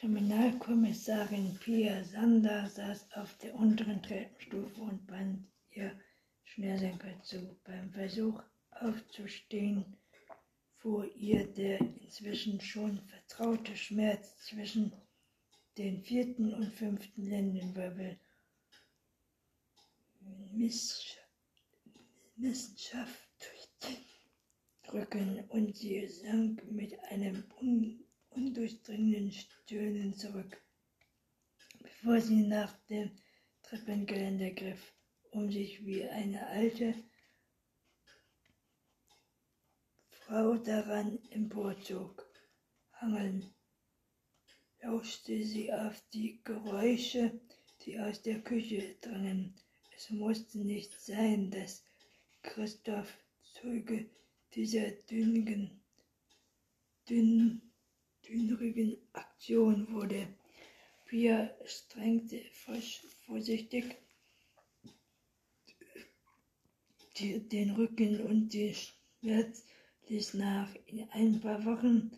Kriminalkommissarin Pia Sander saß auf der unteren Treppenstufe und band ihr Schnürsenkel zu. Beim Versuch aufzustehen fuhr ihr der inzwischen schon vertraute Schmerz zwischen den vierten und fünften Lendenwirbel Missenschaft durch den Rücken und sie sank mit einem un undurchdringenden Stöhnen zurück, bevor sie nach dem Treppengeländer griff, um sich wie eine alte Frau daran emporzog. Hangeln lauschte sie auf die Geräusche, die aus der Küche drangen. Es musste nicht sein, dass Christoph Zeuge dieser dünnen, dünnen dünnrigen Aktion wurde. Pia strengte vorsichtig den Rücken und die Schmerz ließ nach. In ein paar Wochen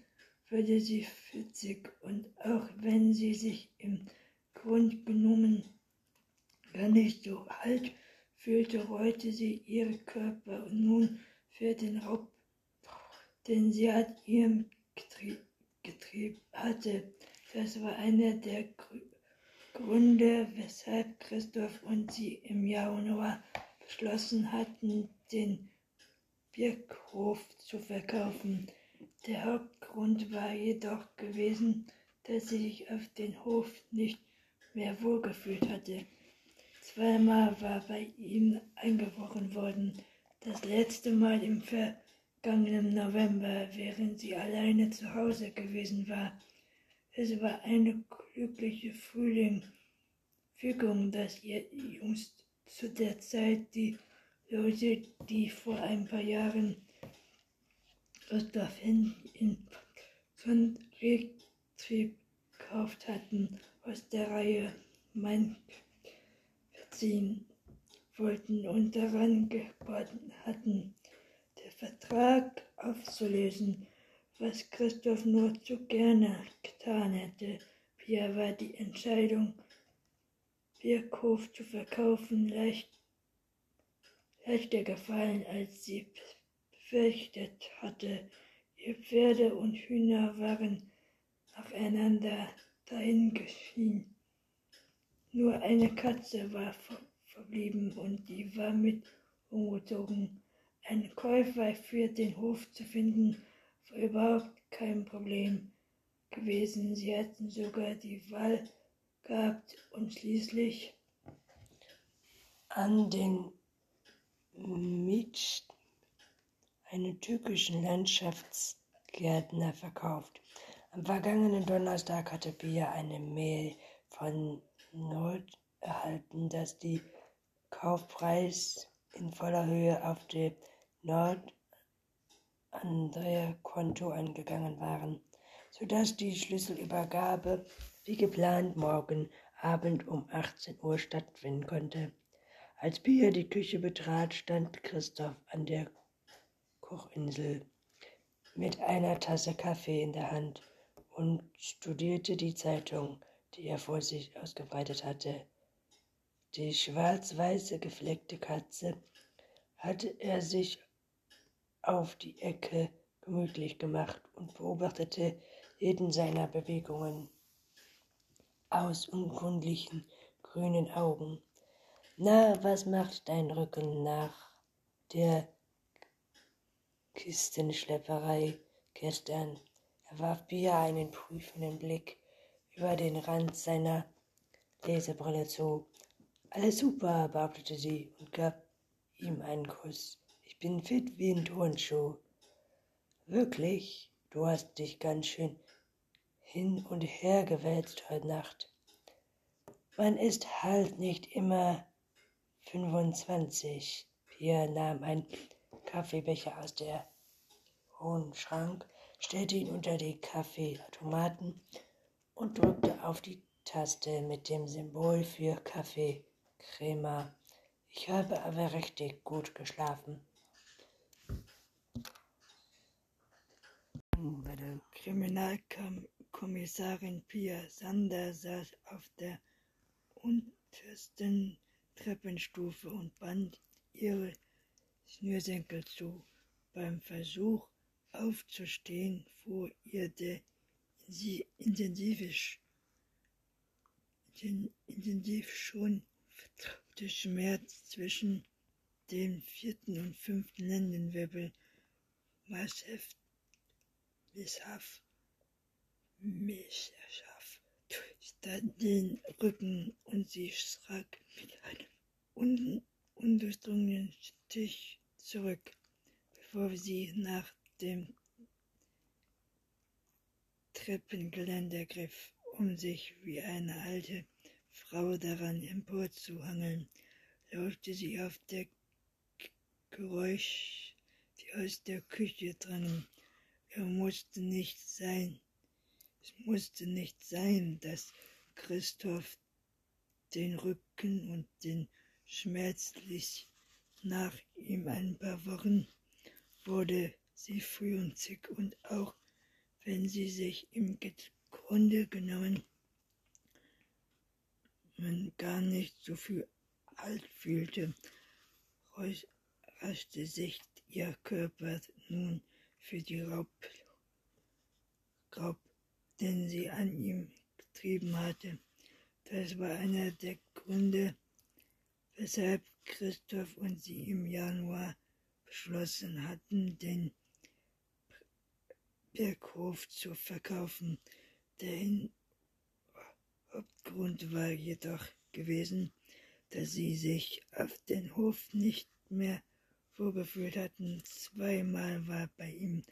würde sie 40 und auch wenn sie sich im Grund genommen gar nicht so alt fühlte, reute sie ihren Körper und nun für den Raub, den sie hat ihrem getrieben getrieben hatte. Das war einer der Gründe, weshalb Christoph und sie im Januar beschlossen hatten, den Birkhof zu verkaufen. Der Hauptgrund war jedoch gewesen, dass sie sich auf den Hof nicht mehr wohlgefühlt hatte. Zweimal war bei ihm eingebrochen worden, das letzte Mal im Ver vergangenen November, während sie alleine zu Hause gewesen war. Es war eine glückliche Frühling Fügung, dass ihr Jungs zu der Zeit die Leute, die vor ein paar Jahren Gustav in von Retrieb gekauft hatten, aus der Reihe Mein verziehen wollten und daran geboten hatten, Vertrag aufzulösen, was Christoph nur zu gerne getan hätte. Pia war die Entscheidung, Birkhof zu verkaufen, leicht, leichter gefallen, als sie befürchtet hatte. Ihr Pferde und Hühner waren nacheinander dahingeschieden. Nur eine Katze war verblieben und die war mit umgezogen. Einen Käufer für den Hof zu finden, war überhaupt kein Problem gewesen. Sie hatten sogar die Wahl gehabt und schließlich an den Mitsch, einen türkischen Landschaftsgärtner, verkauft. Am vergangenen Donnerstag hatte Pia eine Mail von Nord erhalten, dass die Kaufpreis in voller Höhe auf dem Nord-Andrea-Konto eingegangen waren, sodass die Schlüsselübergabe wie geplant morgen Abend um 18 Uhr stattfinden konnte. Als Pia die Küche betrat, stand Christoph an der Kochinsel mit einer Tasse Kaffee in der Hand und studierte die Zeitung, die er vor sich ausgebreitet hatte. Die schwarz-weiße gefleckte Katze hatte er sich auf die Ecke gemütlich gemacht und beobachtete jeden seiner Bewegungen aus unkundlichen grünen Augen. Na, was macht dein Rücken nach der Kistenschlepperei gestern? Er warf Bia einen prüfenden Blick über den Rand seiner Lesebrille zu. Alles super, behauptete sie und gab ihm einen Kuss. Ich bin fit wie ein Turnschuh. Wirklich, du hast dich ganz schön hin und her gewälzt heute Nacht. Man ist halt nicht immer 25. Pierre nahm einen Kaffeebecher aus der hohen Schrank, stellte ihn unter die Kaffeeautomaten und drückte auf die Taste mit dem Symbol für Kaffeecrema. Ich habe aber richtig gut geschlafen. bei der Kriminalkommissarin Kommissarin Pia Sander saß auf der untersten Treppenstufe und band ihre Schnürsenkel zu. Beim Versuch aufzustehen fuhr ihr der intensiv schon vertraute Schmerz zwischen dem vierten und fünften Lendenwirbel massiv misshaft, misshaft durch den Rücken und sie schrak mit einem un undurchdrungenen Stich zurück, bevor sie nach dem Treppengeländer griff, um sich wie eine alte Frau daran emporzuhangeln, lauschte sie auf der Geräusch, die aus der Küche drangen. Er musste nicht sein. Es musste nicht sein, dass Christoph den Rücken und den schmerzlich nach ihm ein paar Wochen wurde sie frühzeitig und auch wenn sie sich im Grunde genommen man gar nicht so viel alt fühlte, raschte sich ihr Körper nun für die Raub, den sie an ihm getrieben hatte. Das war einer der Gründe, weshalb Christoph und sie im Januar beschlossen hatten, den Berghof zu verkaufen. Der Hauptgrund war jedoch gewesen, dass sie sich auf den Hof nicht mehr vorgeführt hatten. Zweimal war bei ihm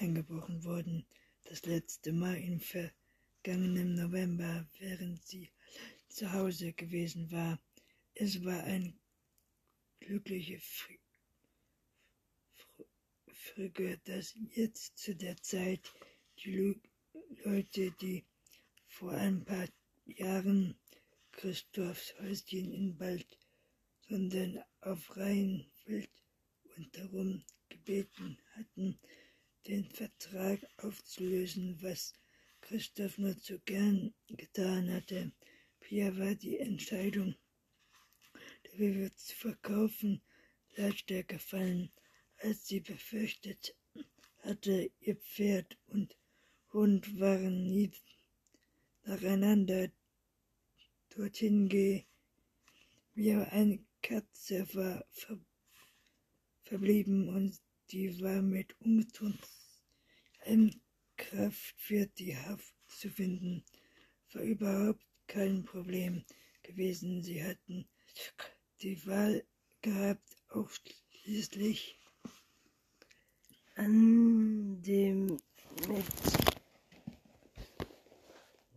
eingebrochen worden, das letzte Mal im vergangenen November, während sie zu Hause gewesen war. Es war ein glückliche Früge, dass jetzt zu der Zeit die Leute, die vor ein paar Jahren Christophs Häuschen in Bald, sondern auf Rheinfeld und darum gebeten hatten, den Vertrag aufzulösen, was Christoph nur zu gern getan hatte. Pia war die Entscheidung, der Vive zu verkaufen, leichter gefallen, als sie befürchtet hatte. Ihr Pferd und Hund waren nie nacheinander dorthin gehen, wie eine Katze war ver verblieben und die war mit ungetrunken Kraft für die Haft zu finden, war überhaupt kein Problem gewesen. Sie hatten die Wahl gehabt, ausschließlich an dem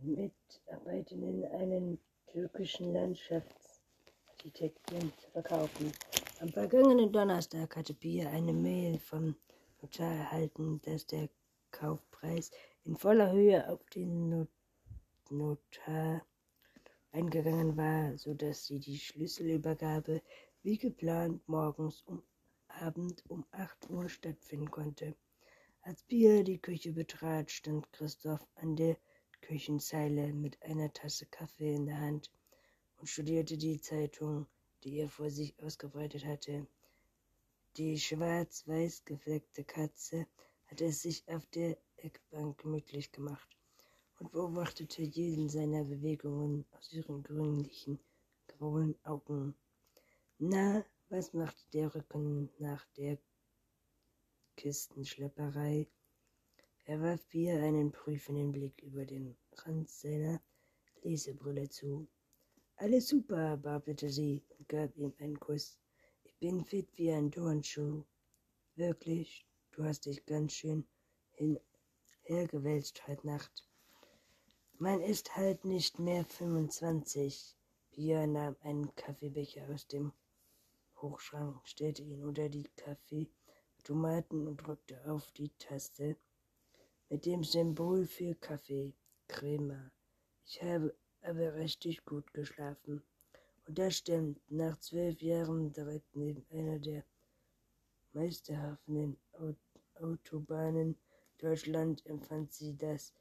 mit Mitarbeitenden einen türkischen Landschaftsarchitekten zu verkaufen. Am vergangenen Donnerstag hatte Pia eine Mail vom Notar erhalten, dass der Kaufpreis in voller Höhe auf den Not Notar eingegangen war, so dass sie die Schlüsselübergabe wie geplant morgens um Abend um 8 Uhr stattfinden konnte. Als Pia die Küche betrat, stand Christoph an der Küchenzeile mit einer Tasse Kaffee in der Hand und studierte die Zeitung die er vor sich ausgebreitet hatte. Die schwarz-weiß gefleckte Katze hatte es sich auf der Eckbank gemütlich gemacht und beobachtete jeden seiner Bewegungen aus ihren grünlichen, grauen Augen. Na, was macht der Rücken nach der Kistenschlepperei? Er warf ihr einen prüfenden Blick über den Rand seiner Lesebrille zu. Alles super, babbelte sie gab ihm einen Kuss. Ich bin fit wie ein Turnschuh. Wirklich, du hast dich ganz schön hin hergewälzt heute Nacht. Man ist halt nicht mehr 25. Pia nahm einen Kaffeebecher aus dem Hochschrank, stellte ihn unter die Kaffeeautomaten und drückte auf die Taste mit dem Symbol für Kaffee, Crema. Ich habe aber richtig gut geschlafen. Und das stimmt, nach zwölf Jahren direkt neben einer der meisterhaften Autobahnen Deutschland empfand sie das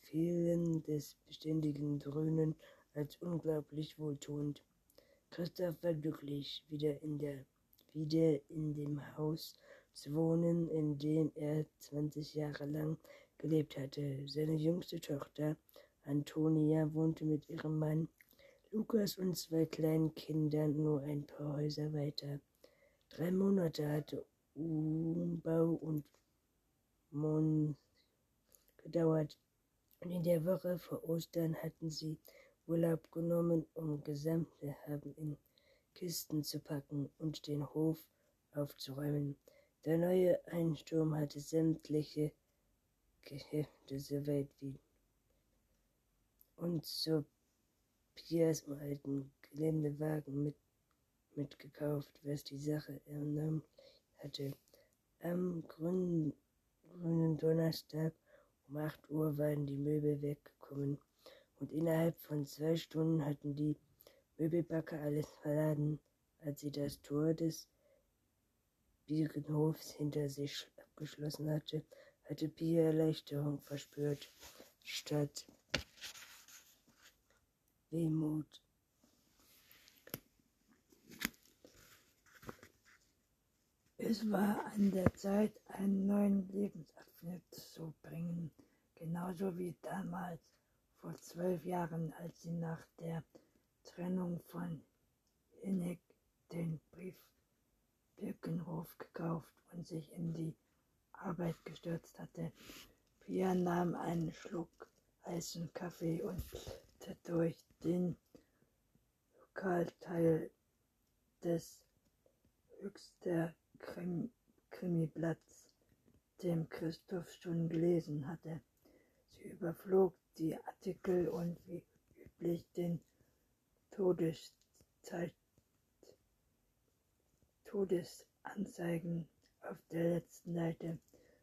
Fehlen des beständigen Dröhnen als unglaublich wohltuend. Christoph war glücklich, wieder in, der, wieder in dem Haus zu wohnen, in dem er 20 Jahre lang gelebt hatte. Seine jüngste Tochter, Antonia, wohnte mit ihrem Mann Lukas und zwei kleinen Kindern nur ein paar Häuser weiter. Drei Monate hatte Umbau und Mon gedauert. Und in der Woche vor Ostern hatten sie Urlaub genommen, um gesamte Haben in Kisten zu packen und den Hof aufzuräumen. Der neue Einsturm hatte sämtliche Geschäfte so weit wie und so Piers alten Geländewagen mit, mitgekauft, was die Sache enorm hatte. Am grünen, grünen Donnerstag um 8 Uhr waren die Möbel weggekommen und innerhalb von zwei Stunden hatten die Möbelbacker alles verladen. Als sie das Tor des Bierenhofs hinter sich abgeschlossen hatte, hatte Pia Erleichterung verspürt, statt Wehmut. Es war an der Zeit, einen neuen Lebensabschnitt zu bringen, genauso wie damals vor zwölf Jahren, als sie nach der Trennung von Hinnick den Brief Birkenhof gekauft und sich in die Arbeit gestürzt hatte. Pia nahm einen Schluck heißen Kaffee und durch den Lokalteil des Höchster Krim Krimiblatts, dem Christoph schon gelesen hatte. Sie überflog die Artikel und wie üblich den Todeszeit, Todesanzeigen auf der letzten Seite.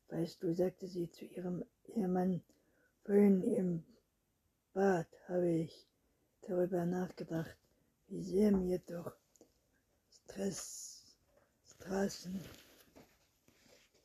Weißt du, sagte sie zu ihrem Ehemann, vorhin im Bad habe ich darüber nachgedacht, wie sehr mir doch Stress, Straßen